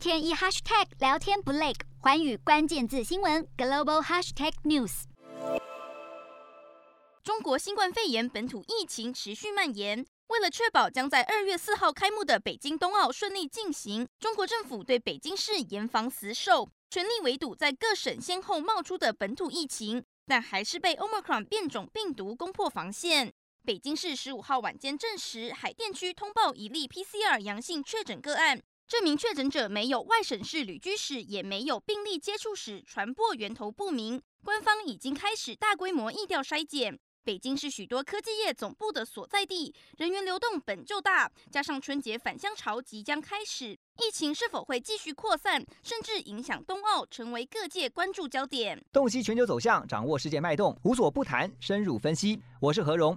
天一 hashtag 聊天不累，寰宇关键字新闻 global hashtag news。中国新冠肺炎本土疫情持续蔓延，为了确保将在二月四号开幕的北京冬奥顺利进行，中国政府对北京市严防死守，全力围堵在各省先后冒出的本土疫情，但还是被 Omicron 变种病毒攻破防线。北京市十五号晚间证实，海淀区通报一例 PCR 阳性确诊个案。这名确诊者没有外省市旅居史，也没有病例接触史，传播源头不明。官方已经开始大规模疫调筛检。北京是许多科技业总部的所在地，人员流动本就大，加上春节返乡潮即将开始，疫情是否会继续扩散，甚至影响冬奥，成为各界关注焦点。洞悉全球走向，掌握世界脉动，无所不谈，深入分析。我是何荣。